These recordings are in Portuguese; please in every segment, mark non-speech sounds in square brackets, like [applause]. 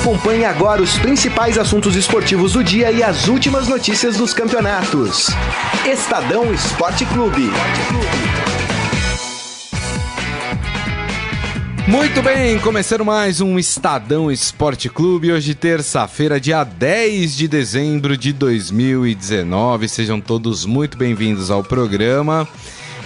Acompanhe agora os principais assuntos esportivos do dia e as últimas notícias dos campeonatos. Estadão Esporte Clube. Muito bem, começando mais um Estadão Esporte Clube, hoje terça-feira, dia 10 de dezembro de 2019. Sejam todos muito bem-vindos ao programa.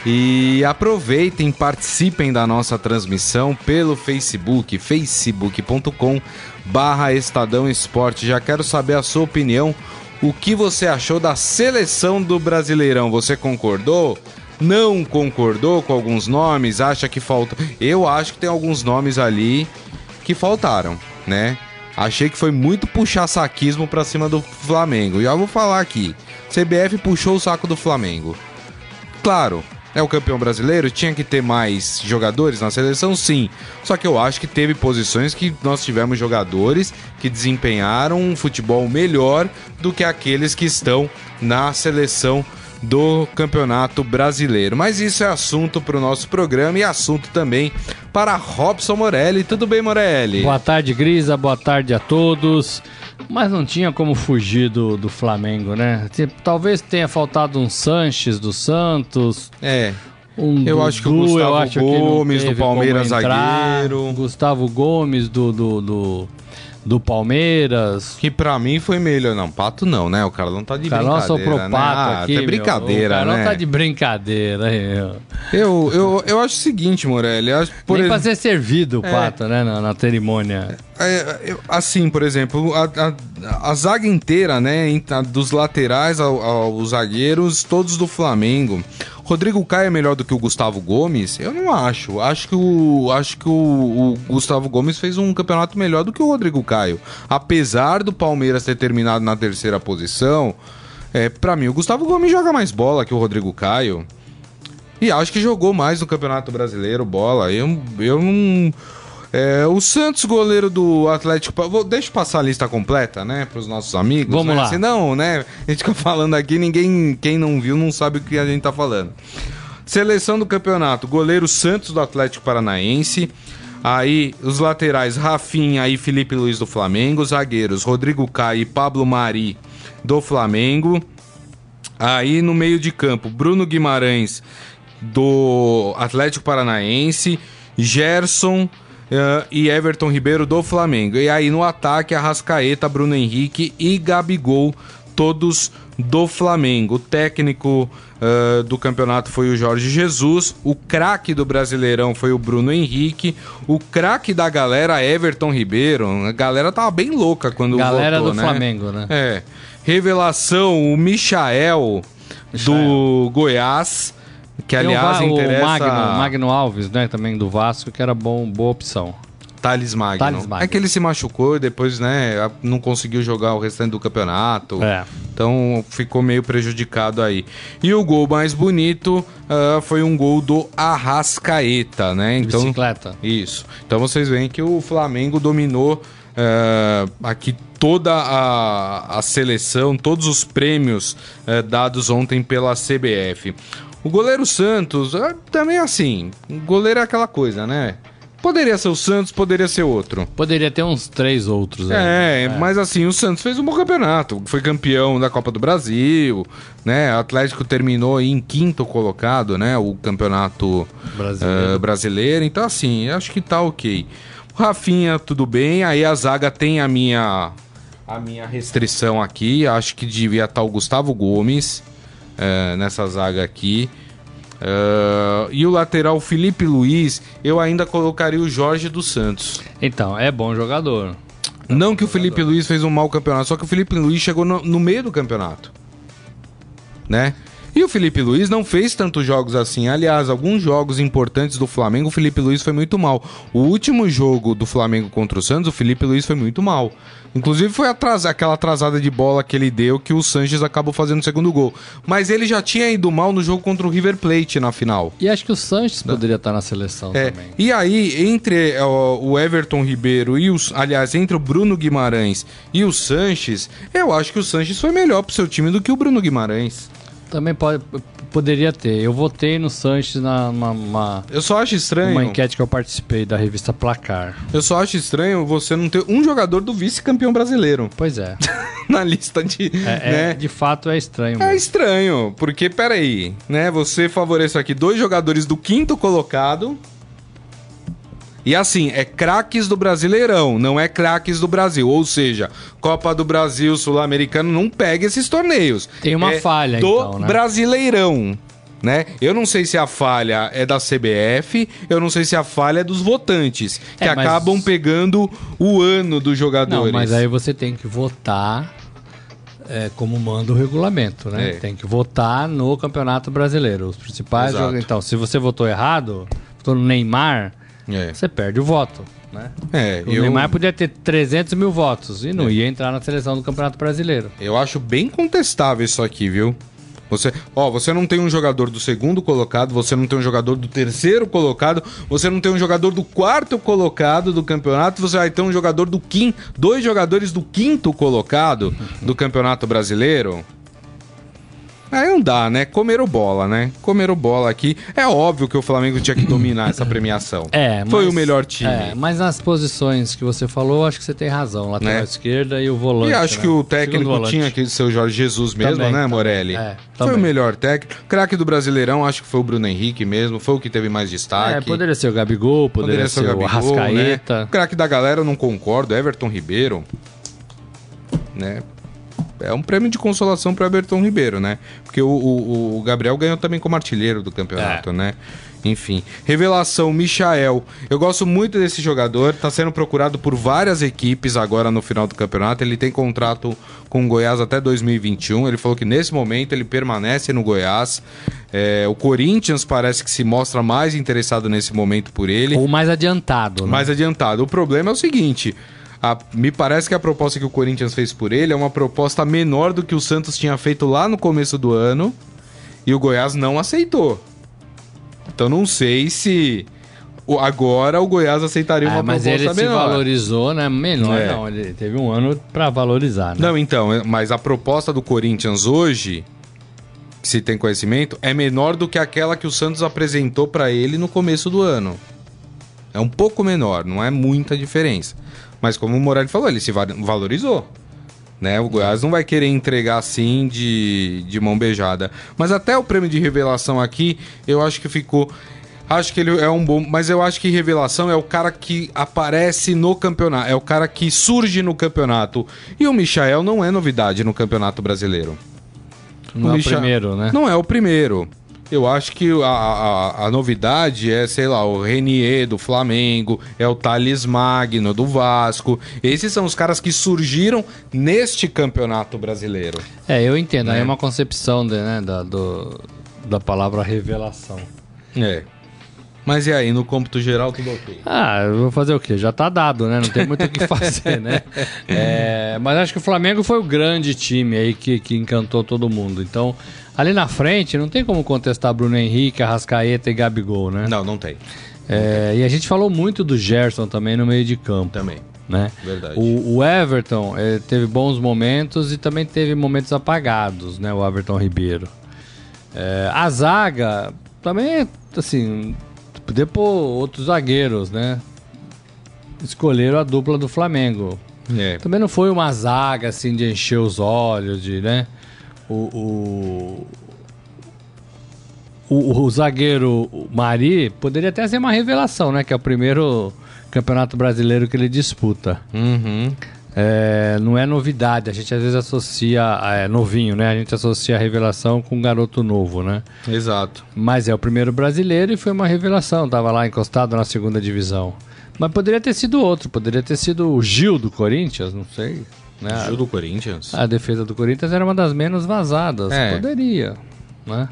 E aproveitem, participem da nossa transmissão pelo Facebook, facebook.com barra Estadão Esporte. Já quero saber a sua opinião, o que você achou da seleção do Brasileirão. Você concordou? Não concordou com alguns nomes? Acha que falta? Eu acho que tem alguns nomes ali que faltaram, né? Achei que foi muito puxar saquismo pra cima do Flamengo. Eu vou falar aqui. CBF puxou o saco do Flamengo. Claro, é o campeão brasileiro, tinha que ter mais jogadores na seleção, sim. Só que eu acho que teve posições que nós tivemos jogadores que desempenharam um futebol melhor do que aqueles que estão na seleção do Campeonato Brasileiro. Mas isso é assunto para o nosso programa e assunto também para Robson Morelli. Tudo bem, Morelli? Boa tarde, Grisa. Boa tarde a todos. Mas não tinha como fugir do, do Flamengo, né? Talvez tenha faltado um Sanches do Santos. É. Um eu Dudu, acho que o Gustavo Gomes do Palmeiras zagueiro. Gustavo Gomes do, do, do do Palmeiras. Que pra mim foi melhor. Não, pato não, né? O cara não tá de cara brincadeira. Não soprou né? pato ah, aqui. É brincadeira, meu. O cara né? não tá de brincadeira. Eu, eu, eu, eu acho o seguinte, Morelli. Acho, por Nem ex... pra ser servido o é. pato, né? Na, na cerimônia. É, assim, por exemplo, a, a, a zaga inteira, né? Dos laterais ao, aos zagueiros, todos do Flamengo. Rodrigo Caio é melhor do que o Gustavo Gomes? Eu não acho. Acho que o, acho que o, o Gustavo Gomes fez um campeonato melhor do que o Rodrigo Caio. Apesar do Palmeiras ter terminado na terceira posição, é, para mim o Gustavo Gomes joga mais bola que o Rodrigo Caio. E acho que jogou mais no Campeonato Brasileiro bola. Eu, eu não. É, o Santos, goleiro do Atlético. Vou, deixa eu passar a lista completa, né? Para os nossos amigos. Vamos né? lá. Senão, né? A gente fica falando aqui, ninguém. Quem não viu não sabe o que a gente tá falando. Seleção do campeonato: goleiro Santos do Atlético Paranaense. Aí, os laterais, Rafinha e Felipe Luiz do Flamengo. Zagueiros, Rodrigo Caio e Pablo Mari do Flamengo. Aí, no meio de campo, Bruno Guimarães do Atlético Paranaense. Gerson uh, e Everton Ribeiro do Flamengo. E aí no ataque, Arrascaeta, Bruno Henrique e Gabigol, todos do Flamengo. O técnico uh, do campeonato foi o Jorge Jesus. O craque do Brasileirão foi o Bruno Henrique. O craque da galera, Everton Ribeiro. A galera tava bem louca quando galera votou, do né? Flamengo, né? É. Revelação, o Michael, Michael. do Goiás. Que aliás o, interessa. O Magno, Magno Alves, né? Também do Vasco, que era bom, boa opção. Thales Magno. Thales Magno. É que ele se machucou e depois, né, não conseguiu jogar o restante do campeonato. É. Então ficou meio prejudicado aí. E o gol mais bonito uh, foi um gol do Arrascaeta, né? Então, Bicicleta. Isso. Então vocês veem que o Flamengo dominou uh, aqui toda a, a seleção, todos os prêmios uh, dados ontem pela CBF. O goleiro Santos, é, também assim, o goleiro é aquela coisa, né? Poderia ser o Santos, poderia ser outro. Poderia ter uns três outros. Aí. É, é, mas assim, o Santos fez um bom campeonato. Foi campeão da Copa do Brasil, né? O Atlético terminou em quinto colocado, né? O campeonato brasileiro. Uh, brasileiro. Então, assim, acho que tá ok. O Rafinha, tudo bem. Aí a zaga tem a minha, a minha restrição aqui. Acho que devia estar tá o Gustavo Gomes uh, nessa zaga aqui. Uh, e o lateral Felipe Luiz, eu ainda colocaria o Jorge dos Santos. Então, é bom jogador. É Não bom que o Felipe Luiz fez um mau campeonato, só que o Felipe Luiz chegou no, no meio do campeonato. Né? E o Felipe Luiz não fez tantos jogos assim. Aliás, alguns jogos importantes do Flamengo, o Felipe Luiz foi muito mal. O último jogo do Flamengo contra o Santos, o Felipe Luiz foi muito mal. Inclusive foi atrás, aquela atrasada de bola que ele deu que o Sanches acabou fazendo o segundo gol. Mas ele já tinha ido mal no jogo contra o River Plate na final. E acho que o Sanches poderia estar na seleção é. também. E aí, entre ó, o Everton Ribeiro e os. Aliás, entre o Bruno Guimarães e o Sanches, eu acho que o Sanches foi melhor pro seu time do que o Bruno Guimarães. Também pode, poderia ter. Eu votei no Sanches na uma, uma, Eu só acho estranho. uma enquete que eu participei da revista Placar. Eu só acho estranho você não ter um jogador do vice-campeão brasileiro Pois é. [laughs] na lista de. É, né? é- de fato é estranho. É mesmo. estranho, porque peraí, né? Você favorece aqui dois jogadores do quinto colocado. E assim, é craques do Brasileirão, não é craques do Brasil. Ou seja, Copa do Brasil, Sul-Americano, não pega esses torneios. Tem uma É falha, do então, né? Brasileirão. Né? Eu não sei se a falha é da CBF, eu não sei se a falha é dos votantes, que É, mas- acabam pegando o ano dos jogadores. Não, mas aí você tem que votar é, como manda o regulamento, né? É. Tem que votar no Campeonato Brasileiro. Os principais Exato. Então, se você votou errado, votou no Neymar, É, você perde o voto, né? é O eu, Neymar podia ter 300 mil votos e não ia entrar na seleção do Campeonato Brasileiro. eu acho bem contestável isso aqui, viu? Você, ó, você não tem um jogador do segundo colocado, você não tem um jogador do terceiro colocado, você não tem um jogador do quarto colocado do campeonato, você vai ter um jogador do quinto, dois jogadores do quinto colocado do campeonato brasileiro. Aí não dá, né? Comeram bola, né? Comeram bola aqui. É óbvio que o Flamengo tinha que dominar essa premiação. É, Foi mas- o melhor time. É, mas nas posições que você falou, acho que você tem razão. Lateral Né? esquerda e o volante. E acho né? que o técnico tinha que ser o Jorge Jesus mesmo, Também, né, também. Morelli? É, foi também. o melhor técnico. Craque do Brasileirão, acho que foi o Bruno Henrique mesmo, foi o que teve mais destaque. É, poderia ser o Gabigol, poderia, ser, o Gabigol, Arrascaeta. Né? Craque da galera, eu não concordo. Everton Ribeiro, né? É um prêmio de consolação para Everton Ribeiro, né? Porque o, o- o Gabriel ganhou também como artilheiro do campeonato, É. né? Enfim. Revelação, Michael. Eu gosto muito desse jogador. Tá sendo procurado por várias equipes agora no final do campeonato. Ele tem contrato com o Goiás até 2021. Ele falou que nesse momento ele permanece no Goiás. É, o Corinthians parece que se mostra mais interessado nesse momento por ele Ou mais adiantado, né? mais adiantado. O problema é o seguinte: a- me parece que a proposta que o Corinthians fez por ele é uma proposta menor do que o Santos tinha feito lá no começo do ano e o Goiás não aceitou. Então não sei se agora o Goiás aceitaria uma Ah, mas proposta ele se menor. valorizou, né? Menor É. não. Ele teve um ano pra valorizar, né? Não, então, é- mas a proposta do Corinthians hoje, se tem conhecimento, é menor do que aquela que o Santos apresentou pra ele no começo do ano. É um pouco menor, não é muita diferença. Mas como o Morelli falou, ele se va- valorizou. Né? O Goiás não vai querer entregar assim de, de mão beijada. Mas até o prêmio de revelação aqui, eu acho que ficou. Acho que ele é um bom. Mas eu acho que revelação é o cara que aparece no campeonato. É o cara que surge no campeonato. E o Michael não é novidade no campeonato brasileiro. Não é o primeiro, né? Não é o primeiro. Eu acho que a, a, a novidade é, sei lá, o Renier do Flamengo, é o Thales Magno do Vasco. Esses são os caras que surgiram neste campeonato brasileiro. É, eu entendo. Aí Né? é uma concepção de, né, da, do- da palavra revelação. É. Mas e aí, no cômputo geral, tudo ok? Ah, eu vou fazer o quê? Já tá dado, né? Não tem muito o que [laughs] fazer, né? É, mas acho que o Flamengo foi o grande time aí que, que encantou todo mundo. Então, ali na frente, não tem como contestar Bruno Henrique, Arrascaeta e Gabigol, né? Não, não tem. É, e a gente falou muito do Gerson também no meio de campo. Também. Né? Verdade. O, o Everton eh, teve bons momentos e também teve momentos apagados, né? O Everton Ribeiro. É, a zaga também, assim, poder pôr outros zagueiros, né? Escolheram a dupla do Flamengo. É. Também não foi uma zaga assim de encher os olhos, de, né? O, o, o, o zagueiro Mari poderia até ser uma revelação, né? Que é o primeiro campeonato brasileiro que ele disputa. Uhum. É, não é novidade, a gente às vezes associa, é, novinho, né? A gente associa a revelação com um garoto novo, né? Exato. Mas é o primeiro brasileiro e foi uma revelação, tava lá encostado na segunda divisão. Mas poderia ter sido outro, poderia ter sido o Gil do Corinthians, não sei. Né? Gil do Corinthians? A defesa do Corinthians era uma das menos vazadas. É. Poderia, né?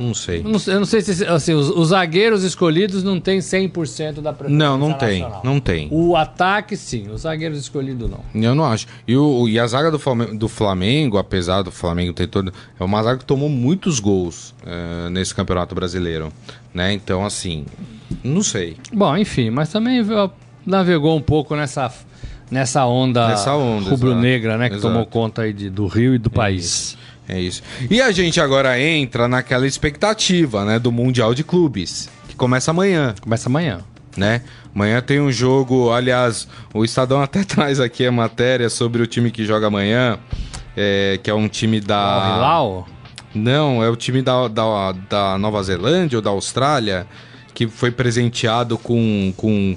Não sei. Eu não, eu não sei se assim, os, os zagueiros escolhidos não tem 100% da preferência Não, não tem. Não tem. O ataque, sim. Os zagueiros escolhidos, não. Eu não acho. E, o, e a zaga do Flamengo, do Flamengo, apesar do Flamengo ter todo. É uma zaga que tomou muitos gols eh, nesse campeonato brasileiro. Né? Então, assim. Não sei. Bom, enfim, mas também navegou um pouco nessa, nessa onda, onda, rubro-negra, né? Que exato. tomou conta aí de- do Rio e do país. É isso. E a gente agora entra naquela expectativa, né, do Mundial de Clubes, que começa amanhã, Começa amanhã. né? Amanhã tem um jogo, aliás, o Estadão [laughs] até traz aqui a matéria sobre o time que joga amanhã, é, que é um time da... Al Hilal? Não, é o time da, da, da Nova Zelândia ou da Austrália, que foi presenteado com... com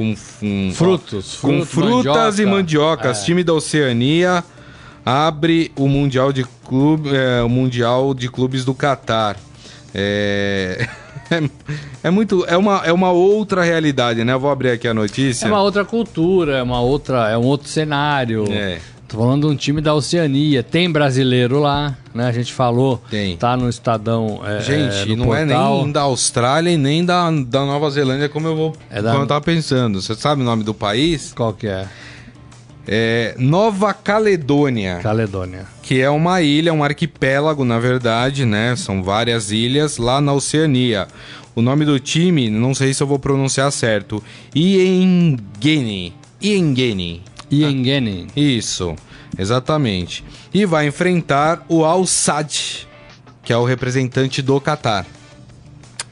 com, com Frutos, com frutas e mandioca. mandiocas. É. Time da Oceania abre o Mundial de Clube, é, o Mundial de Clubes do Catar. É, [laughs] é, é muito, é uma, é uma outra realidade, né? Eu vou abrir aqui a notícia. É uma outra cultura, é uma outra, é um outro cenário. É. Tô falando de um time da Oceania. Tem brasileiro lá, né? A gente falou. Tem. Tá no Estadão. É, Gente, é, no não é portal. nem da Austrália e nem da, da Nova Zelândia como eu vou, É da- como eu tava pensando. Você sabe o nome do país? Qual que é? É Nova Caledônia. Caledônia. que é uma ilha, um arquipélago, na verdade, né? São várias ilhas lá na Oceania. O nome do time, não sei se eu vou pronunciar certo. Iengeni. Iengeni. Iengeni. Isso, exatamente. E vai enfrentar o Al Sadd, que é o representante do Catar.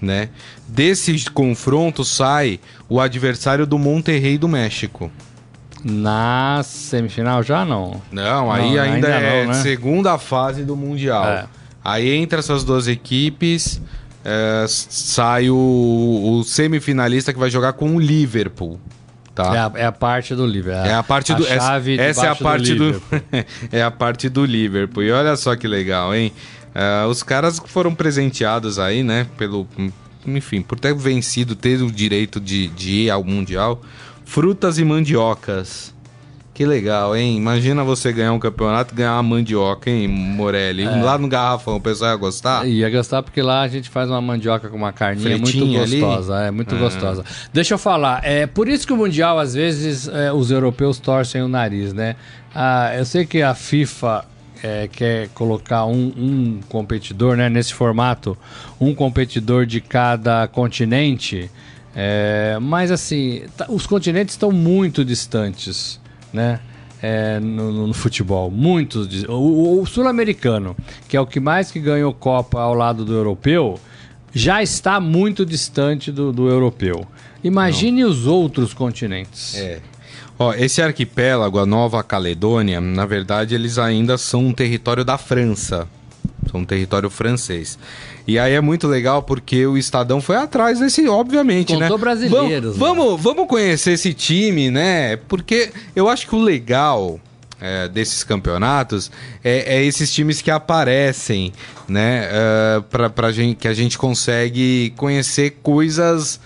Né? Desse confronto sai o adversário do Monterrey do México. Na semifinal já não. Não, aí Não, ainda, ainda é não, né? segunda fase do Mundial. É. Aí entre essas duas equipes é, sai o, o semifinalista que vai jogar com o Liverpool. Tá? É, a, é a parte do Liverpool. É a parte do. essa- chave essa é a parte do. Liverpool. [laughs] é a parte do Liverpool. E olha só que legal, hein? É, os caras que foram presenteados aí, né? Pelo. Enfim, por ter vencido, ter o direito de, de ir ao Mundial. Frutas e mandiocas. Que legal, hein? Imagina você ganhar um campeonato e ganhar uma mandioca, hein, Morelli? É. Lá no garrafão, o pessoal ia gostar? Ia gastar porque lá a gente faz uma mandioca com uma carninha muito Fritinha ali? gostosa, é muito Ah. gostosa. Deixa eu falar, é por isso que o mundial às vezes é, os europeus torcem o nariz, né? Ah, eu sei que a FIFA é, quer colocar um, um competidor, né? Nesse formato, um competidor de cada continente, é, mas assim, tá- os continentes estão muito distantes, né? É, no, no- futebol, muitos. O, o- sul-americano, que é o que mais que ganhou Copa ao lado do europeu, já está muito distante do, do europeu. Imagine os outros continentes. É. Ó, esse arquipélago, a Nova Caledônia, na verdade, eles ainda são um território da França. São um território francês. E aí é muito legal porque o Estadão foi atrás desse, obviamente, né? Contou brasileiros, Vamos, vamos, vamos conhecer esse time, né? Porque eu acho que o legal é, desses campeonatos é, é esses times que aparecem, né? É, pra, pra gente, que a gente consegue conhecer coisas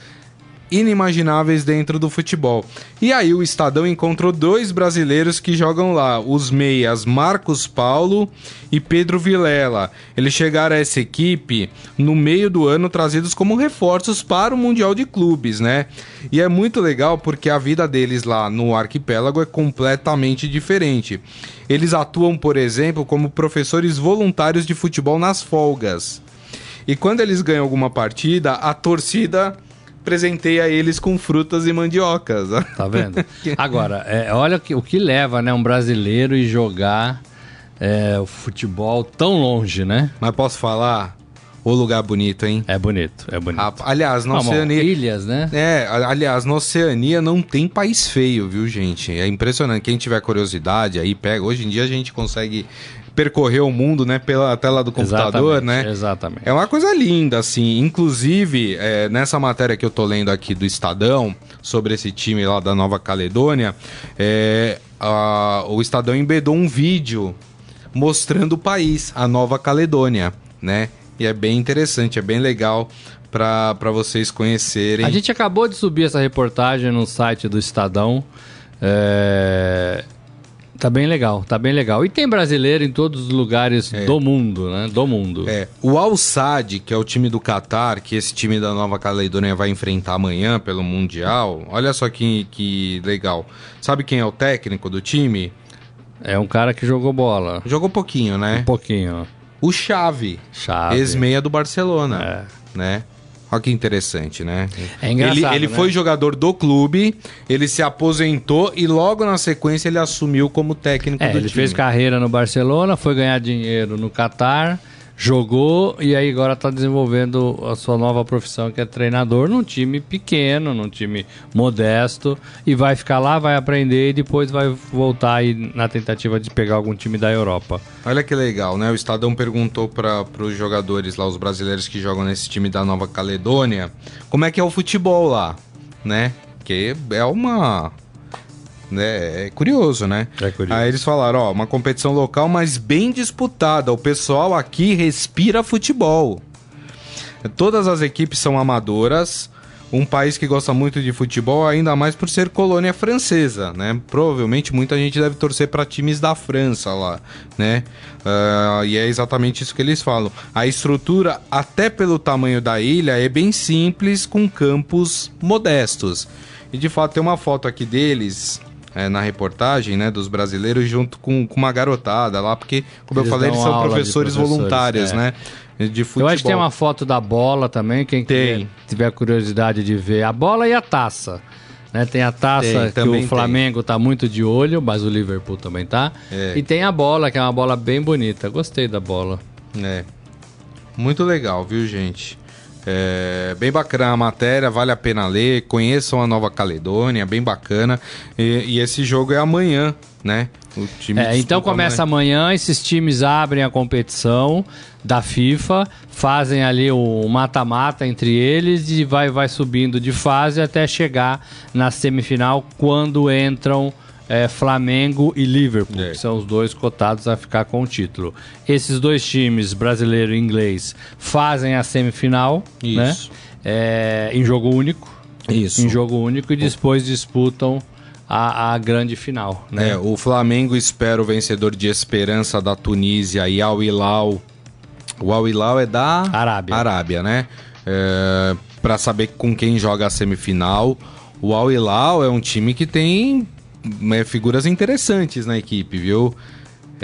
inimagináveis dentro do futebol. E aí o Estadão encontrou dois brasileiros que jogam lá, os meias Marcos Paulo e Pedro Vilela. Eles chegaram a essa equipe no meio do ano trazidos como reforços para o Mundial de Clubes, né? E é muito legal porque a vida deles lá no arquipélago é completamente diferente. Eles atuam, por exemplo, como professores voluntários de futebol nas folgas. E quando eles ganham alguma partida, a torcida presenteia eles com frutas e mandiocas. [laughs] Tá vendo? Agora, é, olha o que, o que leva né, um brasileiro e jogar é, o futebol tão longe, né? Mas posso falar? O lugar bonito, hein? É bonito, é bonito. Ah, aliás, na Ah, Oceania. ilhas, né? É, aliás, na Oceania não tem país feio, viu, gente? É impressionante. Quem tiver curiosidade aí, pega. Hoje em dia a gente consegue percorrer o mundo, né, pela tela do computador, Exatamente, né? Exatamente. É uma coisa linda, assim. Inclusive, é, nessa matéria que eu tô lendo aqui do Estadão, sobre esse time lá da Nova Caledônia, é, a- o Estadão embedou um vídeo mostrando o país, a Nova Caledônia, né? E é bem interessante, é bem legal para vocês conhecerem. A gente acabou de subir essa reportagem no site do Estadão. É, Tá bem legal, tá bem legal. E tem brasileiro em todos os lugares do mundo, né? Do mundo. É, o Al Sadd, que é o time do Catar, que esse time da Nova Caledônia vai enfrentar amanhã pelo Mundial, olha só que, que legal. Sabe quem é o técnico do time? É um cara que jogou bola. Jogou pouquinho, né? Um pouquinho. O Chave, Chave. ex-meia do Barcelona, É. né? Olha que interessante, né? É engraçado, Ele, ele né? foi jogador do clube, ele se aposentou e logo na sequência ele assumiu como técnico É, do ele time. fez carreira no Barcelona, foi ganhar dinheiro no Catar, jogou e aí agora está desenvolvendo a sua nova profissão que é treinador num time pequeno, num time modesto e vai ficar lá, vai aprender e depois vai voltar aí na tentativa de pegar algum time da Europa. Olha que legal, né? O Estadão perguntou para os jogadores lá, os brasileiros que jogam nesse time da Nova Caledônia, como é que é o futebol lá, né? Que é uma né? É curioso, né? É curioso. Aí eles falaram, ó, uma competição local, mas bem disputada. O pessoal aqui respira futebol. Todas as equipes são amadoras. Um país que gosta muito de futebol, ainda mais por ser colônia francesa, né? Provavelmente muita gente deve torcer para times da França lá, né? Ah, e é exatamente isso que eles falam. A estrutura, até pelo tamanho da ilha, é bem simples, com campos modestos. E de fato tem uma foto aqui deles é, na reportagem, né, dos brasileiros junto com, com uma garotada lá, porque, como Eles eu falei, eles são professores, professores, voluntários, é. né? De futebol. Eu acho que tem uma foto da bola também, quem Tem. tiver curiosidade de ver a bola e a taça. Né, tem a taça Tem, que o Flamengo tá muito de olho, mas o Liverpool também tá. É. E tem a bola, que é uma bola bem bonita. Gostei da bola. É. Muito legal, viu, gente? É, bem bacana a matéria, vale a pena ler. Conheçam a Nova Caledônia, bem bacana. E, e esse jogo é amanhã, né? É, então começa amanhã, esses times abrem a competição da FIFA, fazem ali o mata-mata entre eles e vai, vai subindo de fase até chegar na semifinal quando entram é, Flamengo e Liverpool, É. que são os dois cotados a ficar com o título. Esses dois times, brasileiro e inglês, fazem a semifinal, né? Isso. É, em jogo único. Isso. Em jogo único e depois disputam a, a grande final, né? É, o Flamengo espera o vencedor de Esperança da Tunísia e Al Hilal. O Al Hilal é da Arábia. Arábia, né? É, para saber com quem joga a semifinal. O Al Hilal é um time que tem é, figuras interessantes na equipe, viu?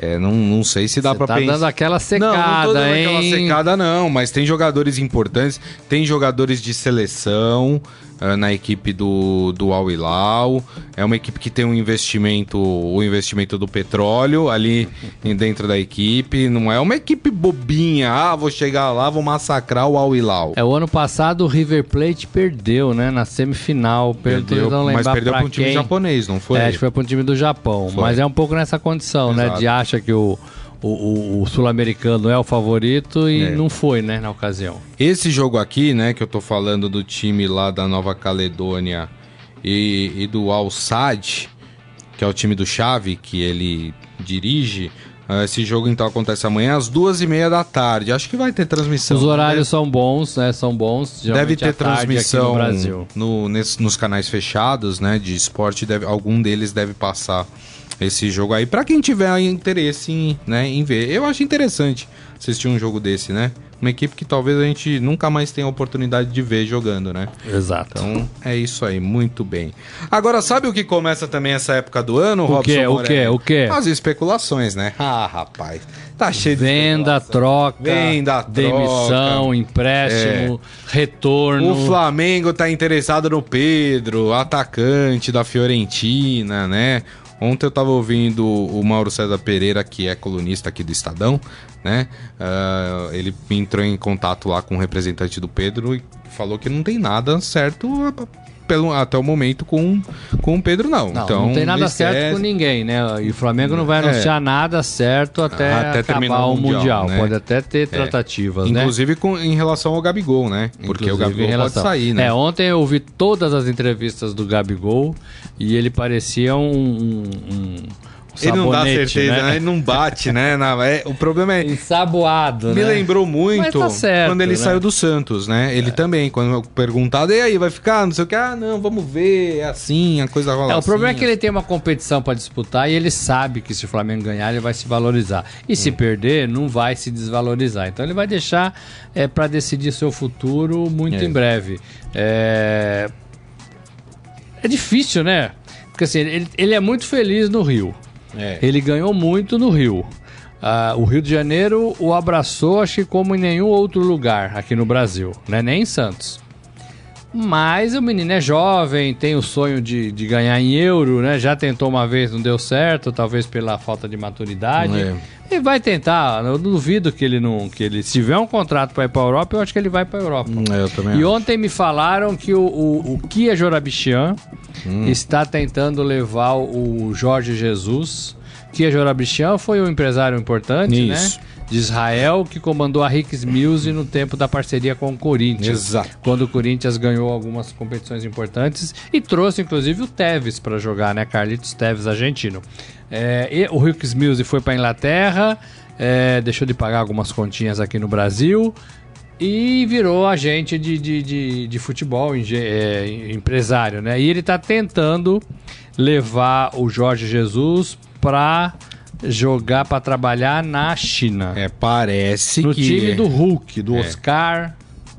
É, não, não sei se dá pra tá pensar. dando aquela secada, não, não tô dando hein? aquela secada, não, mas tem jogadores importantes, tem jogadores de seleção na equipe do, do Al Hilal. É uma equipe que tem um investimento, o investimento do petróleo ali [laughs] dentro da equipe. Não é uma equipe bobinha, ah, vou chegar lá, vou massacrar o Al Hilal. É, o ano passado o River Plate perdeu, né? Na semifinal. Perdeu, não mas perdeu pra para um time quem. japonês, não foi? É, acho que foi para um time do Japão. Foi. Mas é um pouco nessa condição, né? Exato. De acha que o, o, o- o sul-americano é o favorito e É. não foi, né? Na ocasião. Esse jogo aqui, né, que eu tô falando do time lá da Nova Caledônia e, e do Al Sadd, que é o time do Xavi, que ele dirige. ah, Esse jogo então acontece amanhã às duas e meia da tarde. Acho que vai ter transmissão. Os horários Deve, são bons, né? São bons. deve ter transmissão no Brasil. no- nesse- nos canais fechados, né, de esporte. Deve, algum deles deve passar esse jogo aí para quem tiver interesse em, né, em ver. Eu acho interessante assistir um jogo desse, né? Uma equipe que talvez a gente nunca mais tenha a oportunidade de ver jogando, né? Exato. Então é isso aí, muito bem. Agora, sabe o que começa também essa época do ano, Robson? quê? O quê? O quê? As especulações, né? Ah, rapaz, tá cheio de Venda, troca, Venda, demissão, troca. empréstimo, retorno. O Flamengo tá interessado no Pedro, atacante da Fiorentina, né? Ontem eu tava ouvindo o Mauro César Pereira, que é colunista aqui do Estadão, né? Ah, ele entrou em contato lá com o representante do Pedro e falou que não tem nada certo pelo, até o momento com, com o Pedro, não. Não, então, não tem nada certo querem- com ninguém, né? E o Flamengo não vai É. anunciar nada certo até, Até terminar o o Mundial. Mundial, né? Pode até ter tratativas, né? Inclusive com, em relação ao Gabigol, né? Porque o Inclusive, Gabigol em relação- pode sair, né? É, ontem eu ouvi todas as entrevistas do Gabigol e ele parecia um. um, um ele não dá certeza, né? Ele não bate, né? Na- é- o problema é. Ensaboado, Me né? lembrou muito Mas tá certo, quando ele né? saiu do Santos, né? Ele também, quando eu perguntado, e aí, vai ficar? Não sei o que, ah, não, vamos ver, é assim, a coisa rola É, o assim, problema é que assim. ele tem uma competição pra disputar e ele sabe que se o Flamengo ganhar, ele vai se valorizar. E Hum. se perder, não vai se desvalorizar. Então ele vai deixar é, para decidir seu futuro muito É. em breve. É... é difícil, né? Porque assim, ele, ele é muito feliz no Rio. É. Ele ganhou muito no Rio. ah, o Rio de Janeiro o abraçou, acho que como em nenhum outro lugar aqui no Brasil, né? Nem em Santos. Mas o menino é jovem, tem o sonho de, de ganhar em euro, né? Já tentou uma vez, não deu certo, talvez pela falta de maturidade. É. E vai tentar, eu duvido que ele não. que ele. Se tiver um contrato para ir para Europa, eu acho que ele vai para Europa. É, eu também E acho. ontem me falaram que o, o, o Kia Jorabichian Hum. está tentando levar o Jorge Jesus. Kia Jorabichian foi um empresário importante, Isso. né? De Israel, que comandou a Ricks Mills no tempo da parceria com o Corinthians. Exato. Quando o Corinthians ganhou algumas competições importantes e trouxe inclusive o Tevez para jogar, né? Carlitos Tevez, argentino. É, e o Ricks Mills foi para Inglaterra, é, deixou de pagar algumas continhas aqui no Brasil e virou agente de, de, de, de futebol, é, empresário, né? E ele tá tentando levar o Jorge Jesus para jogar, para trabalhar na China. É, parece no que time é, do Hulk, do É. Oscar.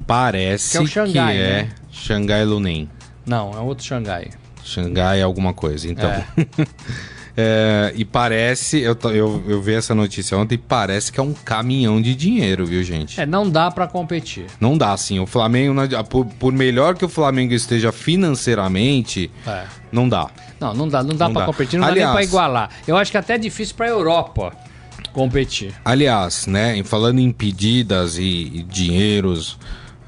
parece que é o Xangai, que é né? Xangai Lunin. Não, é outro Xangai. Xangai alguma coisa, então. É. [laughs] É, e parece, eu, eu, eu vi essa notícia ontem, e parece que é um caminhão de dinheiro, viu, gente? É, não dá para competir. Não dá, assim. O Flamengo, por, por melhor que o Flamengo esteja financeiramente, É. não dá. Não, não dá, não dá Não para dá. competir, não dá Aliás- nem para igualar. Eu acho que até é difícil para Europa competir. Aliás, né, em falando em pedidas e, e dinheiros,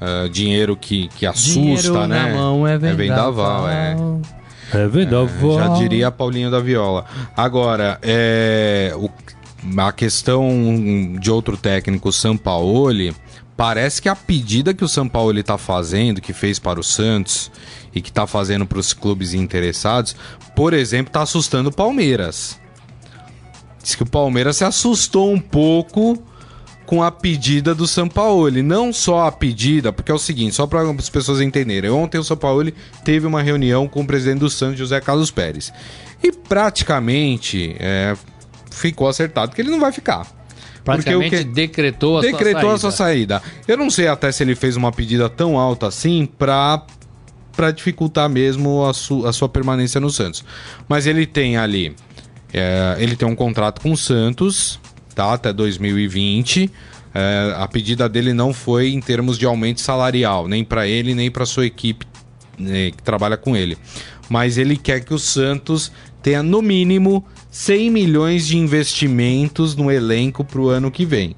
ah, dinheiro que, que assusta, né? é vendaval, é. É vendaval. Já diria Paulinho da Viola. Agora, é, o- a questão de outro técnico, o Sampaoli, parece que a pedida que o Sampaoli está fazendo, que fez para o Santos e que está fazendo para os clubes interessados, por exemplo, está assustando o Palmeiras. Diz que o Palmeiras se assustou um pouco com a pedida do Sampaoli. Não só a pedida, porque é o seguinte, só para as pessoas entenderem. Ontem o Sampaoli teve uma reunião com o presidente do Santos, José Carlos Pérez. E praticamente é, ficou acertado que ele não vai ficar. Praticamente Porque o que- decretou a decretou sua a sua saída. Eu não sei até se ele fez uma pedida tão alta assim pra, pra dificultar mesmo a, su- a sua permanência no Santos. Mas ele tem ali. é, ele tem um contrato com o Santos, tá? Até 2020. É, a pedida dele não foi em termos de aumento salarial, nem pra ele, nem pra sua equipe né, que trabalha com ele. Mas ele quer que o Santos tenha no mínimo 100 milhões de investimentos no elenco pro ano que vem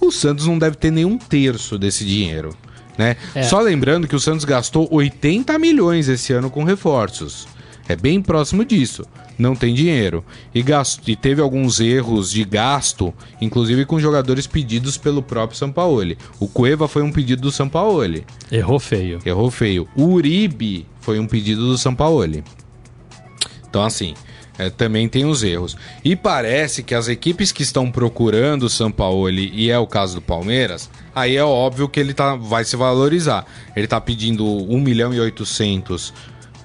o Santos não deve ter nenhum terço desse dinheiro. Né? É. Só lembrando que o Santos gastou 80 milhões esse ano com reforços. É bem próximo disso. Não tem dinheiro. E, gasto, e teve alguns erros de gasto, inclusive com jogadores pedidos pelo próprio Sampaoli. O Cueva foi um pedido do Sampaoli. Errou feio. Errou feio. O Uribe foi um pedido do Sampaoli. Então, assim, é, também tem os erros. E parece que as equipes que estão procurando o Sampaoli, e é o caso do Palmeiras, aí é óbvio que ele tá, vai se valorizar. Ele tá pedindo 1 milhão e 800,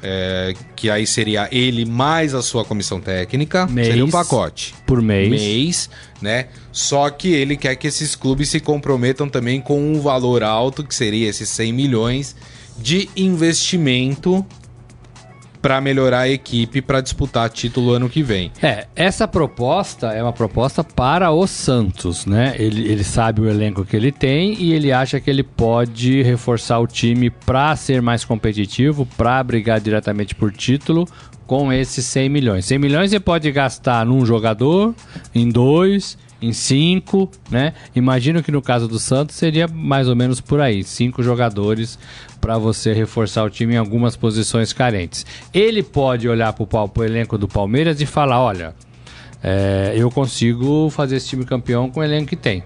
é, que aí seria ele mais a sua comissão técnica. Mês. Seria um pacote Por mês. mês, né? Só que ele quer que esses clubes se comprometam também com um valor alto, que seria esses 100 milhões de investimento para melhorar a equipe para disputar título ano que vem. É, essa proposta é uma proposta para o Santos, né? Ele, ele sabe o elenco que ele tem e ele acha que ele pode reforçar o time para ser mais competitivo, para brigar diretamente por título com esses 100 milhões. 100 milhões você pode gastar num jogador, em dois, em cinco, né? Imagino que no caso do Santos seria mais ou menos por aí, cinco jogadores para você reforçar o time em algumas posições carentes. Ele pode olhar para o elenco do Palmeiras e falar, olha, é, eu consigo fazer esse time campeão com o elenco que tem.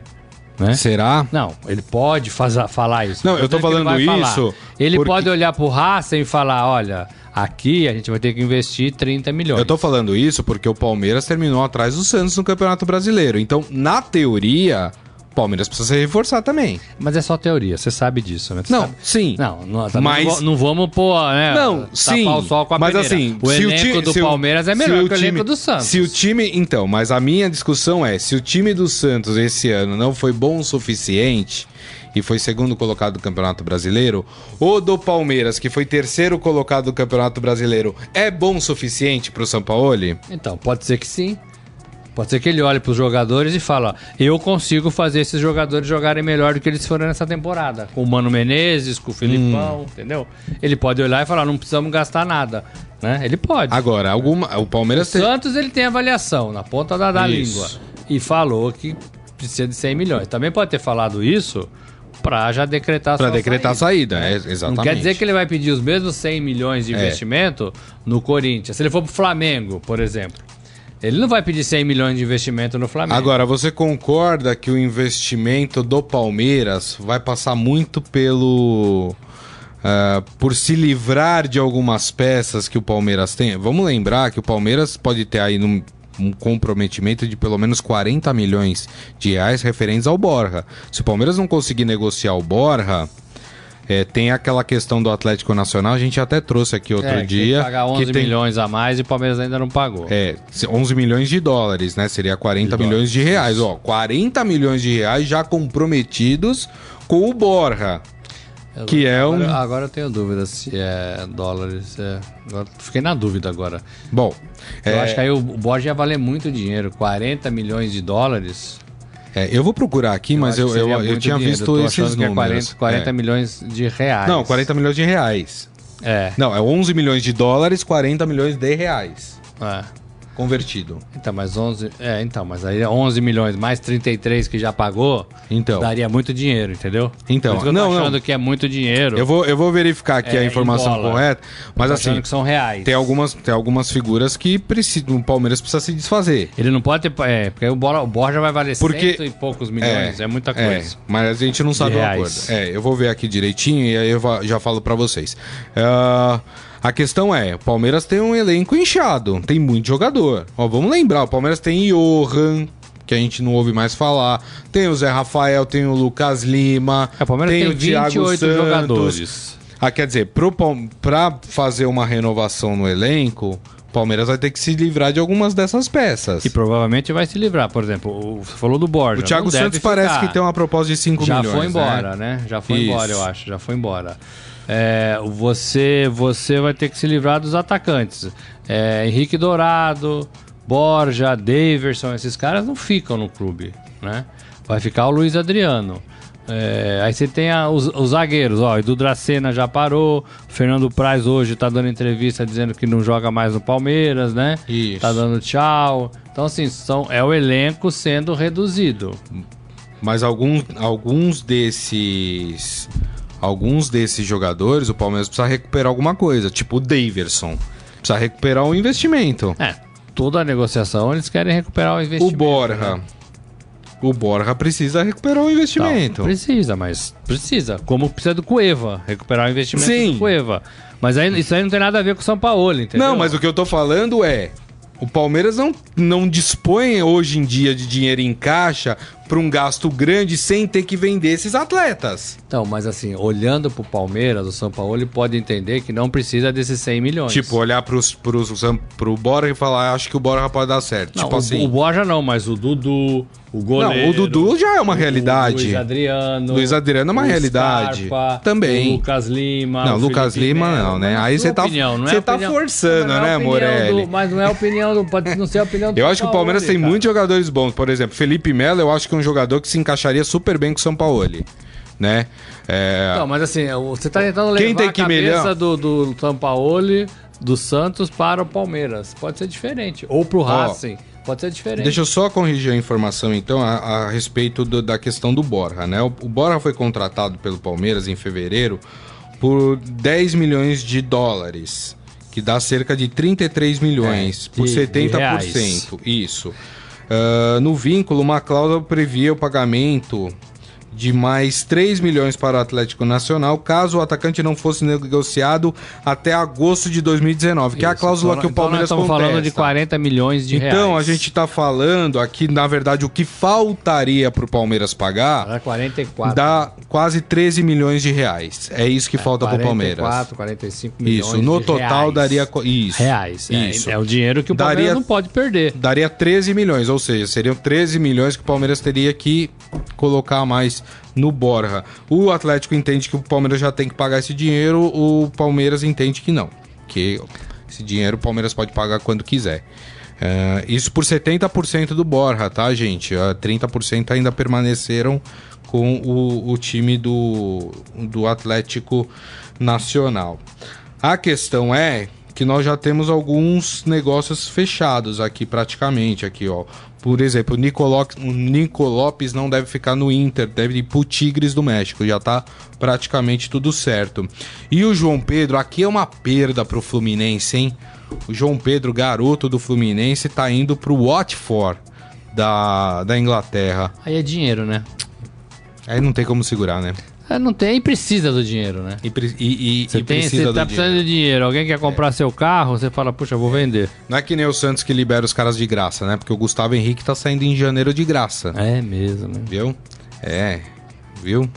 Né? Será? Não, ele pode faza- falar isso. Não, eu tô ele falando vai falar. isso Ele porque- pode olhar pro Racing e falar, olha, aqui a gente vai ter que investir 30 milhões. Eu tô falando isso porque o Palmeiras terminou atrás do Santos no Campeonato Brasileiro. Então, na teoria, o Palmeiras precisa se reforçar também. Mas é só teoria, você sabe disso, né? Você Não, sabe- sim. Não, não, também Mas- não, não vamos pôr, né? Não, sim. o sol com a mas peneira. assim, o elenco ti- do o- Palmeiras é melhor o que o elenco time- do Santos. Se o time, então, mas a minha discussão é, se o time do Santos esse ano não foi bom o suficiente e foi segundo colocado do Campeonato Brasileiro, o do Palmeiras, que foi terceiro colocado do Campeonato Brasileiro, é bom o suficiente pro Sampaoli? Então, pode ser que sim. Pode ser que ele olhe para os jogadores e fala: eu consigo fazer esses jogadores jogarem melhor do que eles foram nessa temporada. Com o Mano Menezes, com o Filipão, entendeu? Ele pode olhar e falar: não precisamos gastar nada. Né? Ele pode. Agora, alguma, o o Palmeiras tem. Santos ele tem avaliação na ponta da, da língua. E falou que precisa de 100 milhões. Também pode ter falado isso para já decretar Pra sua decretar a saída, é, Não exatamente. quer dizer que ele vai pedir os mesmos 100 milhões de É. investimento no Corinthians. Se ele for pro Flamengo, por exemplo, ele não vai pedir 100 milhões de investimento no Flamengo. Agora, você concorda que o investimento do Palmeiras vai passar muito pelo. ah, por se livrar de algumas peças que o Palmeiras tem? Vamos lembrar que o Palmeiras pode ter aí num- um comprometimento de pelo menos 40 milhões de reais referentes ao Borja. Se o Palmeiras não conseguir negociar o Borja. é, tem aquela questão do Atlético Nacional, a gente até trouxe aqui outro É, dia. que pagar 11 que tem- milhões a mais e o Palmeiras ainda não pagou. é, 11 milhões de dólares, né? Seria 40 De milhões de reais. Ó, 40 milhões de reais já comprometidos com o Borja. Que é um- agora, Agora eu tenho dúvida se é dólares. é- agora- fiquei na dúvida agora. Bom, Eu é, acho que aí o Borja ia valer muito dinheiro. 40 milhões de dólares. é, eu vou procurar aqui, mas eu, seria eu, eu muito tinha dinheiro. visto tô esses é números. 40, 40 É. milhões de reais. Não, 40 milhões de reais. É. Não, é 11 milhões de dólares, 40 milhões de reais. é. Convertido. Então, mas 11. É, então, mas aí é 11 milhões mais 33 que já pagou. Então. Daria muito dinheiro, entendeu? Então, Por isso não, tô não. achando que é muito dinheiro. Eu vou, eu vou verificar aqui É, a informação correta, mas assim, achando que são reais. tem algumas, tem algumas figuras que precisam, o Palmeiras precisa se desfazer. Ele não pode ter. É, porque o, Borja vai valer Porque- cento e poucos milhões. É, muita coisa. mas a gente não sabe o acordo. É, eu vou ver aqui direitinho e aí eu já falo pra vocês. Ah, a questão é, o Palmeiras tem um elenco inchado, tem muito jogador. Ó, vamos lembrar, o Palmeiras tem Johan, que a gente não ouve mais falar, tem o Zé Rafael, tem o Lucas Lima, É, o Palmeiras tem, o Thiago 28 Santos. jogadores. Ah, quer dizer, pra fazer uma renovação no elenco, o Palmeiras vai ter que se livrar de algumas dessas peças. E provavelmente vai se livrar. Por exemplo, o- você falou do Borja. O Thiago Santos parece ficar. que tem uma proposta de 5 já milhões. foi né? embora, né? Já foi Isso. embora, eu acho. Já foi embora. É, você, você vai ter que se livrar dos atacantes. É, Henrique Dourado, Borja, Daverson, esses caras não ficam no clube, né? Vai ficar o Luiz Adriano. É, aí você tem a- os, os zagueiros, ó, Edu Dracena já parou, Fernando Praz hoje tá dando entrevista dizendo que não joga mais no Palmeiras, né? Isso. Tá dando tchau. Então, assim, são, é o elenco sendo reduzido. Mas algum, alguns desses. Alguns desses jogadores, o Palmeiras precisa recuperar alguma coisa. Tipo o Daverson. Precisa recuperar o investimento. É, toda a negociação eles querem recuperar o O investimento. Borja. né? O Borja precisa recuperar o Não, investimento. precisa, mas precisa. Como precisa do Cueva, recuperar o investimento Sim. do Cueva. Mas aí, isso aí não tem nada a ver com o São Paulo, entendeu? Não, mas o que eu tô falando é. O Palmeiras não, não dispõe hoje em dia de dinheiro em caixa para um gasto grande sem ter que vender esses atletas. Então, mas assim, olhando pro Palmeiras, o São Paulo ele pode entender que não precisa desses 100 milhões. Tipo, olhar pros, pro Borja e falar, "Ah, acho que o Borja pode dar certo. não, tipo o, assim. o Borja não, mas o Dudu, o goleiro... Não, o Dudu já é uma o realidade. Luiz Adriano. Luiz Adriano é uma o realidade. Scarpa, Também. O Lucas Lima. Não, o Lucas Felipe Lima Melo. não, né? Aí não você é tá- opinião, não é você tá opinião. forçando, Não é né, Morelli? do- mas não é opinião, do, pode não ser a opinião [laughs] do Eu acho que o Palmeiras tem cara. muitos jogadores bons. Por exemplo, Felipe Melo, eu acho que é um jogador que se encaixaria super bem com o São Paulo. Né? É, Não, mas assim, você tá tentando levar Quem tem a que cabeça melhor- do, do Sampaoli, do Santos para o Palmeiras. Pode ser diferente. Ou pro Racing. Pode ser diferente. Deixa eu só corrigir a informação, então, a, a respeito do- da questão do Borja, né? O, o Borja foi contratado pelo Palmeiras em fevereiro por 10 milhões de dólares, que dá cerca de 33 milhões, É, por de- de 70%. reais. Isso. Ah, no vínculo, uma cláusula previa o pagamento de mais 3 milhões para o Atlético Nacional, caso o atacante não fosse negociado até agosto de 2019, que é a cláusula Então, que o então Palmeiras nós estamos falando de contesta. 40 milhões de reais. Então, a gente tá falando aqui, na verdade, o que faltaria pro Palmeiras pagar Era 44. dá quase 13 milhões de reais. É isso que falta pro Palmeiras. 44, 45 milhões Isso, no total reais. daria isso. Reais. É, Isso. É, o dinheiro que o Daria- Palmeiras não pode perder. Daria 13 milhões, ou seja, seriam 13 milhões que o Palmeiras teria que colocar mais no Borja. O Atlético entende que o Palmeiras já tem que pagar esse dinheiro, o Palmeiras entende que não. Que esse dinheiro o Palmeiras pode pagar quando quiser. É, isso por 70% do Borja, tá, gente? Uh, 30% ainda permaneceram com o, o time do, do Atlético Nacional. A questão é que nós já temos alguns negócios fechados aqui praticamente aqui, ó. Por exemplo, o Nico, Lopes, não deve ficar no Inter, deve ir pro Tigres do México, já tá praticamente tudo certo. E o João Pedro, aqui é uma perda pro Fluminense, hein? O João Pedro, garoto do Fluminense, tá indo pro Watford da, da Inglaterra. Aí é dinheiro, né? Aí não tem como segurar, né? É, não tem e precisa do dinheiro, né? E, e, e, você e tem, precisa você tá do precisando dinheiro. de dinheiro. Alguém quer comprar seu carro, você fala, puxa, vou vender. Não é que nem o Santos que libera os caras de graça, né? Porque o Gustavo Henrique tá saindo em janeiro de graça. É mesmo, né? Viu? É. Viu?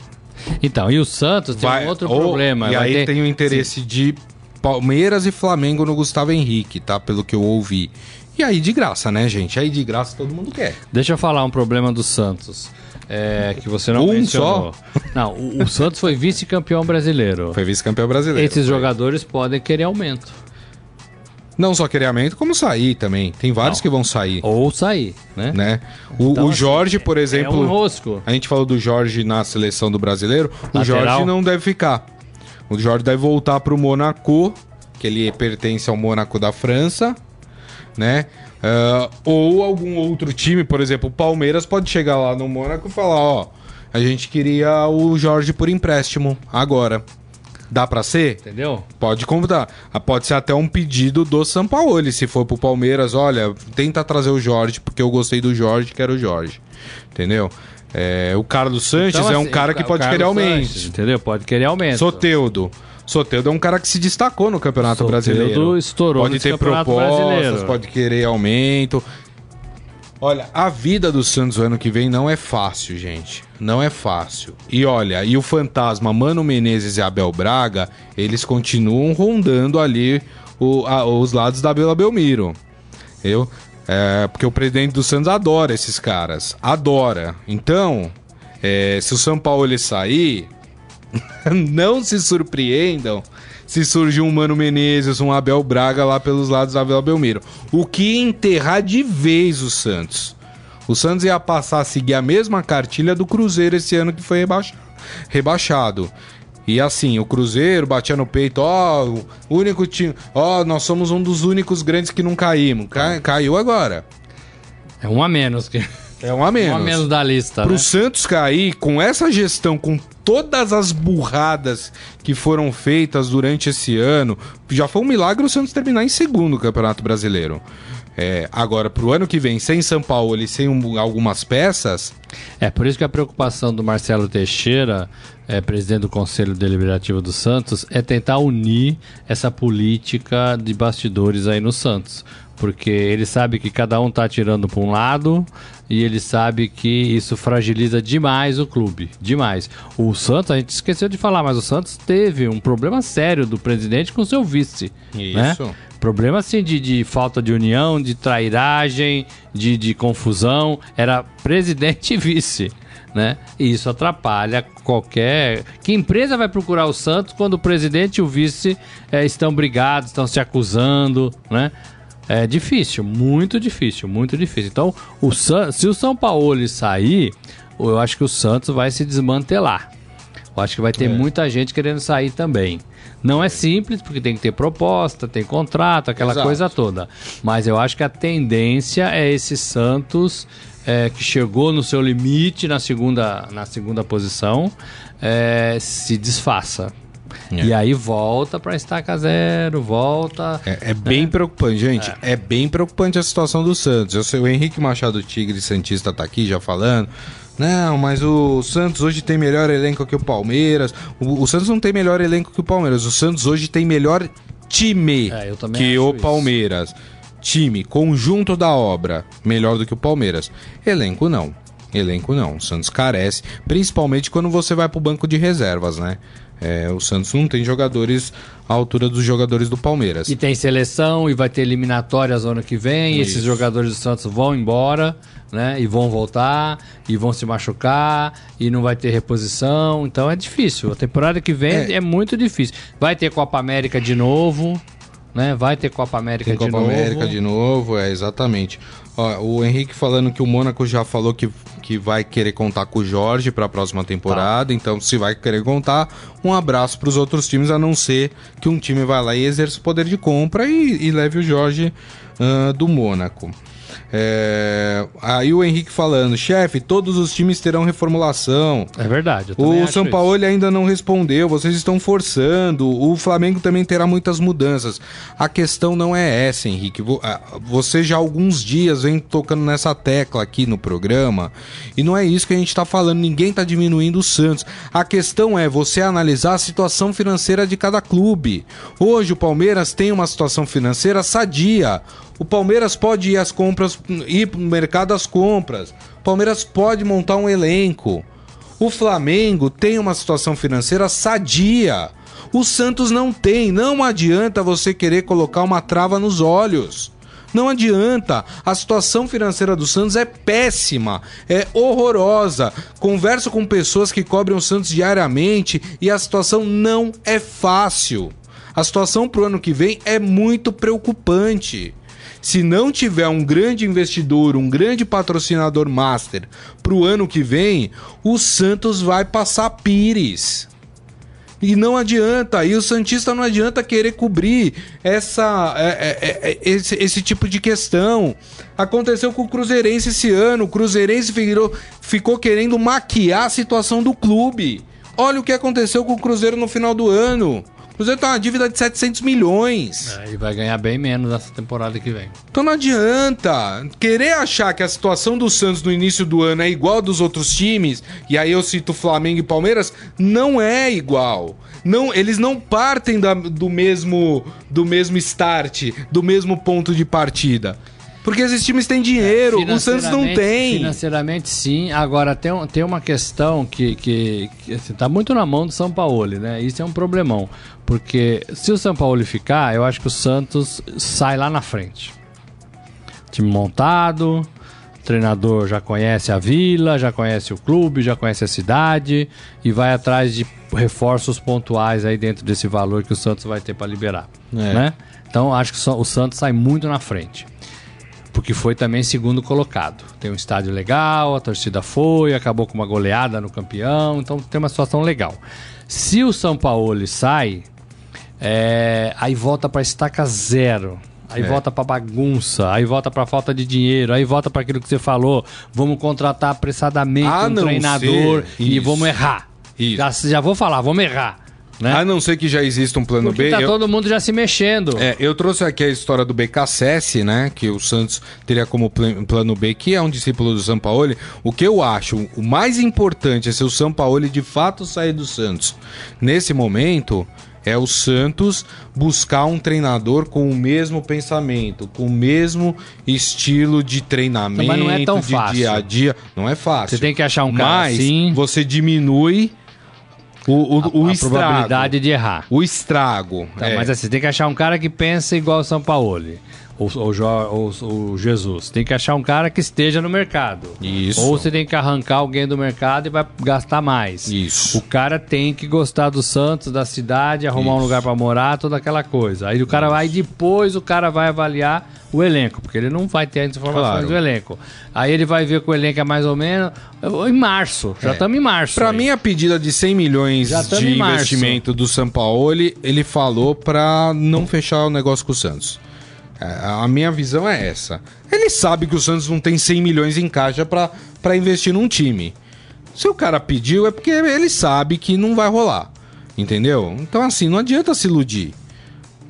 Então, e o Santos tem um outro ou- problema. E vai aí ter- tem o interesse de Palmeiras e Flamengo no Gustavo Henrique, tá? Pelo que eu ouvi. E aí de graça, né, gente? Aí de graça todo mundo quer. Deixa eu falar um problema do Santos. É, que você não Um mencionou. Não, o, o Santos foi vice-campeão brasileiro. Foi vice-campeão brasileiro. Esses Foi. jogadores podem querer aumento. Não só querer aumento, como sair também. Tem vários Não. que vão sair, Ou sair, né? né? O, Então, o assim, Jorge, por É um exemplo... rosco. A gente falou do Jorge na seleção do brasileiro. O Lateral. Jorge não deve ficar. O Jorge deve voltar pro Monaco, que ele pertence ao Monaco da França, né? Ah, ou algum outro time, por exemplo, o Palmeiras pode chegar lá no Mônaco e falar, ó, a gente queria o Jorge por empréstimo agora. Dá pra ser? Entendeu? Pode convidar. Ah, Pode ser até um pedido do Sampaoli, se for pro Palmeiras, olha, tenta trazer o Jorge, porque eu gostei do Jorge, quero o Jorge. Entendeu? É, o Carlos Sanches Então, é um assim, cara que pode querer Carlos aumento. Sanches, entendeu? Pode querer aumento. Soteudo. Soteudo é um cara que se destacou no Campeonato Soteldo Brasileiro. estourou Pode ter propostas, Brasileiro. pode querer aumento. Olha, a vida do Santos ano que vem não é fácil, gente. Não é fácil. E olha, e o fantasma Mano Menezes e Abel Braga, eles continuam rondando ali o- a- os lados da Bela Belmiro. Eu, é, porque o presidente do Santos adora esses caras. Adora. Então, é, se o São Paulo ele sair, [laughs] não se surpreendam se surgir um Mano Menezes, um Abel Braga lá pelos lados da Abel Belmiro. O que enterrar de vez o Santos. O Santos ia passar a seguir a mesma cartilha do Cruzeiro esse ano que foi rebaixa- rebaixado. E assim, o Cruzeiro batia no peito, ó, o único time, ó, nós somos um dos únicos grandes que não caímos. Ca- caiu agora. É um a menos. Que... É um a menos. Um a menos da lista, Pro né? Santos cair, com essa gestão, com todas as burradas que foram feitas durante esse ano, já foi um milagre o Santos terminar em segundo no Campeonato Brasileiro. É, agora, pro ano que vem, sem São Paulo e sem um- algumas peças, É por isso que a preocupação do Marcelo Teixeira, é, presidente do Conselho Deliberativo do Santos, é tentar unir essa política de bastidores aí no Santos. Porque ele sabe que cada um tá atirando para um lado e ele sabe que isso fragiliza demais o clube. Demais. O Santos, a gente esqueceu de falar, mas o Santos teve um problema sério do presidente com seu vice. né? Isso. Problema assim de, de falta de união, de trairagem, de, de confusão. Era presidente e vice. Né? E isso atrapalha qualquer. Que empresa vai procurar o Santos quando o presidente e o vice eh, estão brigados, estão se acusando, né? É difícil, muito difícil, muito difícil. Então, o San... se o São Paulo sair, eu acho que o Santos vai se desmantelar. Eu acho que vai ter muita gente querendo sair também. Não é simples, porque tem que ter proposta, tem contrato, aquela Exato. coisa toda. Mas eu acho que a tendência é esse Santos é, que chegou no seu limite na segunda, na segunda posição é, se desfaça. É. E aí volta para estaca zero, volta. É, é bem preocupante, gente. É. bem preocupante a situação do Santos. Eu sei, o Henrique Machado Tigre Santista tá aqui já falando. Não, mas o Santos hoje tem melhor elenco que o Palmeiras. O, o Santos não tem melhor elenco que o Palmeiras. O Santos hoje tem melhor time É, que o isso. Palmeiras. Time, conjunto da obra, melhor do que o Palmeiras. Elenco não. Elenco não. O Santos carece, principalmente quando você vai pro banco de reservas, né? É, o Santos não tem jogadores à altura dos jogadores do Palmeiras. E tem seleção e vai ter eliminatórias ano que vem. Esses jogadores do Santos vão embora, né? E vão voltar, e vão se machucar, e não vai ter reposição. Então é difícil. A temporada que vem é, É. muito difícil. Vai ter Copa América de novo, né? Vai ter Copa América Tem de Copa novo. América de novo, é exatamente. Ó, o Henrique falando que o Mônaco já falou que, que vai querer contar com o Jorge para a próxima temporada, Tá. então se vai querer contar, um abraço para os outros times, a não ser que um time vá lá e exerça o poder de compra e, e leve o Jorge ah, do Mônaco. É, aí o Henrique falando, chefe, todos os times terão reformulação. É verdade. O São isso. Paulo ainda não respondeu, vocês estão forçando. O Flamengo também terá muitas mudanças. A questão não é essa, Henrique. Ah, Você já há alguns dias vem tocando nessa tecla aqui no programa e não é isso que a gente está falando. Ninguém está diminuindo o Santos. A questão é você analisar a situação financeira de cada clube. Hoje o Palmeiras tem uma situação financeira sadia. O Palmeiras pode ir às compras, ir para o mercado às compras. O Palmeiras pode montar um elenco. O Flamengo tem uma situação financeira sadia. O Santos não tem. Não adianta você querer colocar uma trava nos olhos. Não adianta. A situação financeira do Santos é péssima, é horrorosa. Converso com pessoas que cobrem o Santos diariamente e a situação não é fácil. A situação pro ano que vem é muito preocupante. Se não tiver um grande investidor, um grande patrocinador master pro ano que vem, o Santos vai passar pires. E não adianta, e o Santista não adianta querer cobrir essa, é, é, é, esse, esse tipo de questão. Aconteceu com o Cruzeirense esse ano. O Cruzeirense virou, ficou querendo maquiar a situação do clube. Olha o que aconteceu com o Cruzeiro no final do ano. O Cruzeiro tá uma dívida de 700 milhões. É, e vai ganhar bem menos nessa temporada que vem. Então não adianta querer achar que a situação do Santos no início do ano é igual a dos outros times, e aí eu cito Flamengo e Palmeiras, não é igual. Não, eles não partem da- do mesmo do mesmo start, do mesmo ponto de partida. Porque esses times têm dinheiro, o Santos não tem. Financeiramente, sim. Agora, tem, um- tem uma questão que, que, que assim, tá muito na mão do São Paulo, né? Isso é um problemão. Porque se o São Paulo ficar, eu acho que o Santos sai lá na frente. Time montado, o treinador já conhece a vila, já conhece o clube, já conhece a cidade e vai atrás de reforços pontuais aí dentro desse valor que o Santos vai ter para liberar. É. Né? Então, acho que só- o Santos sai muito na frente porque foi também segundo colocado. Tem um estádio legal, a torcida foi, acabou com uma goleada no campeão, então tem uma situação legal. Se o São Paulo sai, é, aí volta para estaca zero. Aí É. volta para bagunça, aí volta para falta de dinheiro, aí volta para aquilo que você falou. Vamos contratar apressadamente A um treinador e vamos errar. Isso. Já, já vou falar, vamos errar. Né? A não ser que já exista um plano Porque B. tá eu- todo mundo já se mexendo. É, eu trouxe aqui a história do BKSS, né? Que o Santos teria como pl- plano B, que é um discípulo do Sampaoli. O que eu acho, o mais importante é se o Sampaoli de fato sair do Santos. Nesse momento, é o Santos buscar um treinador com o mesmo pensamento, com o mesmo estilo de treinamento, Mas não é tão de fácil. dia a dia. Não é fácil. Você tem que achar um cara Mas assim. você diminui o, o, o a estrago. probabilidade de errar. O estrago. Tá, é. Mas assim, tem que achar um cara que pensa igual o São Paulo. Ou ou ou Jesus. Tem que achar um cara que esteja no mercado. Isso. Ou você tem que arrancar alguém do mercado e vai gastar mais. Isso. O cara tem que gostar do Santos, da cidade, arrumar um Isso. lugar pra morar, toda aquela coisa. Aí o cara vai, depois o cara vai avaliar o elenco, porque ele não vai ter as informações Claro. do elenco. Aí ele vai ver que o elenco é mais ou menos em março. Já estamos em março. Pra aí. mim, a pedida de 100 milhões de investimento do Sampaoli, ele falou pra não fechar o negócio com o Santos. É, A minha visão é essa. Ele sabe que o Santos não tem 100 milhões em caixa pra, pra investir num time. Se o cara pediu, é porque ele sabe que não vai rolar. Entendeu? Então, assim, não adianta se iludir.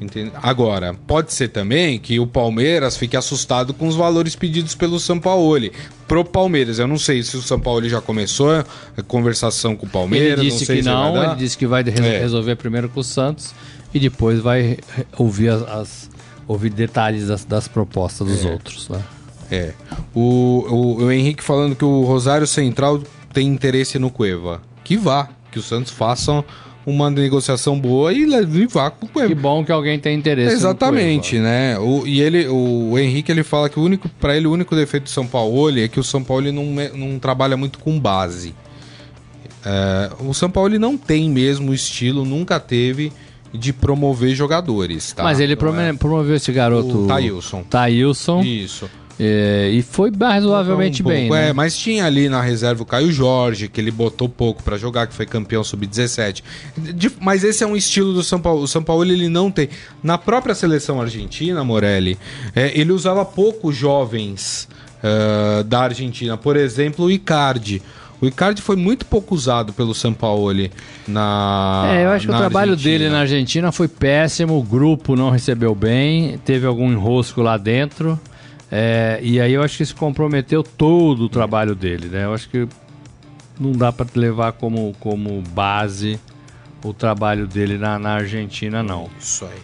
Entende? Agora, pode ser também que o Palmeiras fique assustado com os valores pedidos pelo Sampaoli. Pro Palmeiras, eu não sei se o Sampaoli já começou a conversação com o Palmeiras. Ele disse sei que não, ele disse que vai É. resolver primeiro com o Santos e depois vai ouvir as, as- ouvir detalhes das, das propostas dos outros. Né? É. O, o, o Henrique falando que o Rosário Central tem interesse no Cueva. Que vá, que o Santos faça uma negociação boa e, e vá com o Cueva. Que bom que alguém tem interesse. no Exatamente, né? O, e ele, o, o Henrique ele fala que o único, para ele o único defeito do São Paulo é que o São Paulo não, não trabalha muito com base. É, o São Paulo não tem mesmo estilo, nunca teve de promover jogadores, tá? Mas ele é- promoveu esse garoto. O Thailson. Thailson. Isso. é, e foi razoavelmente Um pouco, bem. né? É, mas tinha ali na reserva o Caio Jorge, que ele botou pouco pra jogar, que foi campeão sub-17. De- Mas esse é um estilo do São Paulo. O São Paulo ele não tem. Na própria seleção argentina, Morelli, é, ele usava pouco jovens ah, da Argentina. Por exemplo, o Icardi. O Icardi foi muito pouco usado pelo São Paulo na. É, eu acho que o trabalho Argentina. dele na Argentina foi péssimo, o grupo não recebeu bem, teve algum enrosco lá dentro. é, e aí eu acho que isso comprometeu todo o trabalho dele, né? Eu acho que não dá para levar como, como base o trabalho dele na, na Argentina, não. Isso aí.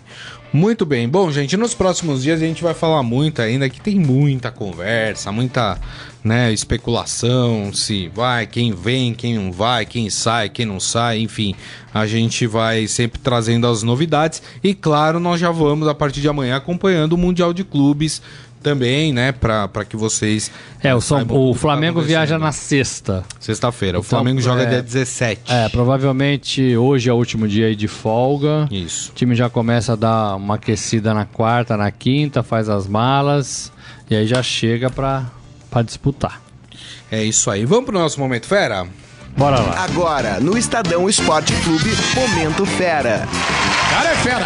Muito bem. Bom, gente, nos próximos dias a gente vai falar muito ainda, que tem muita conversa, muita né, especulação, se vai, quem vem, quem não vai, quem sai, quem não sai, enfim. A gente vai sempre trazendo as novidades e, claro, nós já vamos, a partir de amanhã, acompanhando o Mundial de Clubes também, né, para que vocês... É, o, São- o tá Flamengo viaja na sexta. Sexta-feira. O Então, Flamengo joga é- dia 17. É, provavelmente hoje é o último dia aí de folga. Isso. O time já começa a dar uma aquecida na quarta, na quinta, faz as malas e aí já chega pra, pra disputar. É isso aí. Vamos pro nosso Momento Fera? Bora lá. Agora, no Estadão Esporte Clube, Momento Fera. Cara é fera!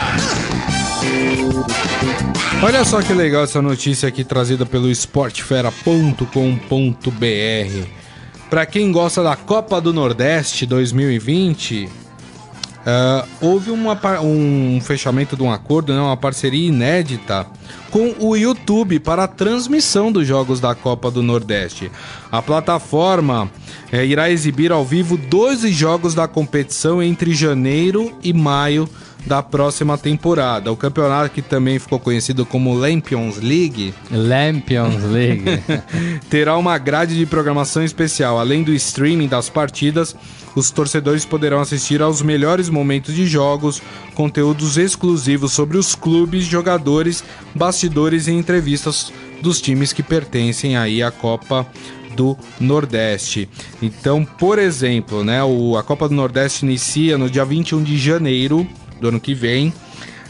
Olha só que legal essa notícia aqui trazida pelo esportefera.com.br. Para quem gosta da Copa do Nordeste 2020, ah, houve uma um fechamento de um acordo, né, uma parceria inédita com o YouTube para a transmissão dos jogos da Copa do Nordeste. A plataforma eh, irá exibir ao vivo 12 jogos da competição entre janeiro e maio da próxima temporada. O campeonato que também ficou conhecido como Lampions League Lampions League. [laughs] terá uma grade de programação especial. Além do streaming das partidas, os torcedores poderão assistir aos melhores momentos de jogos, conteúdos exclusivos sobre os clubes, jogadores, bastidores e entrevistas dos times que pertencem aí à Copa do Nordeste. Então, por exemplo, né, o, a Copa do Nordeste inicia no dia 21 de janeiro do ano que vem.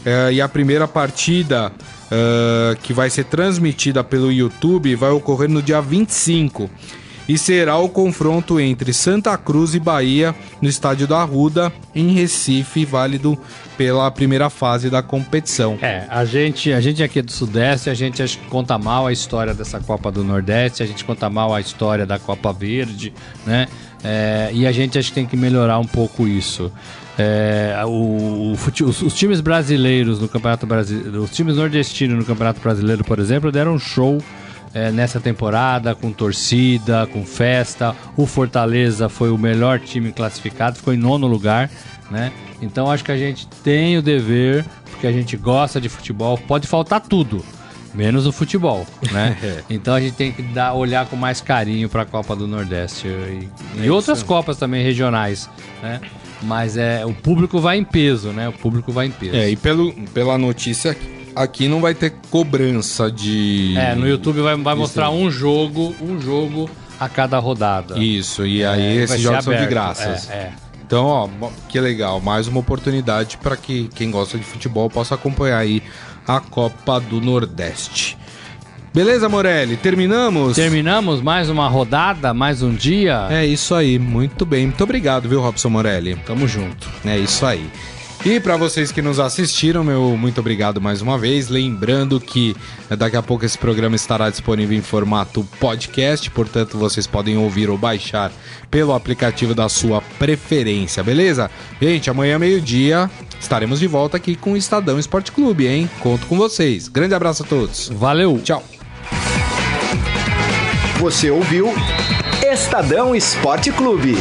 É, e a primeira partida é, que vai ser transmitida pelo YouTube vai ocorrer no dia 25 e será o confronto entre Santa Cruz e Bahia no estádio da Arruda, em Recife, válido pela primeira fase da competição. É, a gente, a gente aqui é do Sudeste, a gente conta mal a história dessa Copa do Nordeste, a gente conta mal a história da Copa Verde, né? É, e a gente acho que tem que melhorar um pouco isso. É, o, o os, os times brasileiros no Campeonato Brasileiro, os times nordestinos no Campeonato Brasileiro, por exemplo, deram um show é, nessa temporada, com torcida, com festa. O Fortaleza foi o melhor time classificado, ficou em nono lugar, né? Então acho que a gente tem o dever, porque a gente gosta de futebol, pode faltar tudo. Menos o futebol, né? [laughs] então a gente tem que dar, olhar com mais carinho para a Copa do Nordeste e, e outras Copas também regionais, né? Mas é, o público vai em peso, né? O público vai em peso. É, e pelo, pela notícia aqui não vai ter cobrança de. É, no YouTube vai, vai mostrar aí. um jogo, um jogo a cada rodada. Isso, e aí É, vai esses jogos são de graças. É, é. Então, ó, que legal, mais uma oportunidade para que quem gosta de futebol possa acompanhar aí a Copa do Nordeste. Beleza, Morelli? Terminamos? Terminamos mais uma rodada, mais um dia. É isso aí, muito bem. Muito obrigado, viu, Robson Morelli? Tamo junto. É isso aí. E para vocês que nos assistiram, meu muito obrigado mais uma vez. Lembrando que eh, daqui a pouco esse programa estará disponível em formato podcast, portanto vocês podem ouvir ou baixar pelo aplicativo da sua preferência, beleza? Gente, amanhã meio-dia estaremos de volta aqui com o Estadão Esporte Clube, hein? Conto com vocês. Grande abraço a todos. Valeu. Tchau. Você ouviu Estadão Esporte Clube.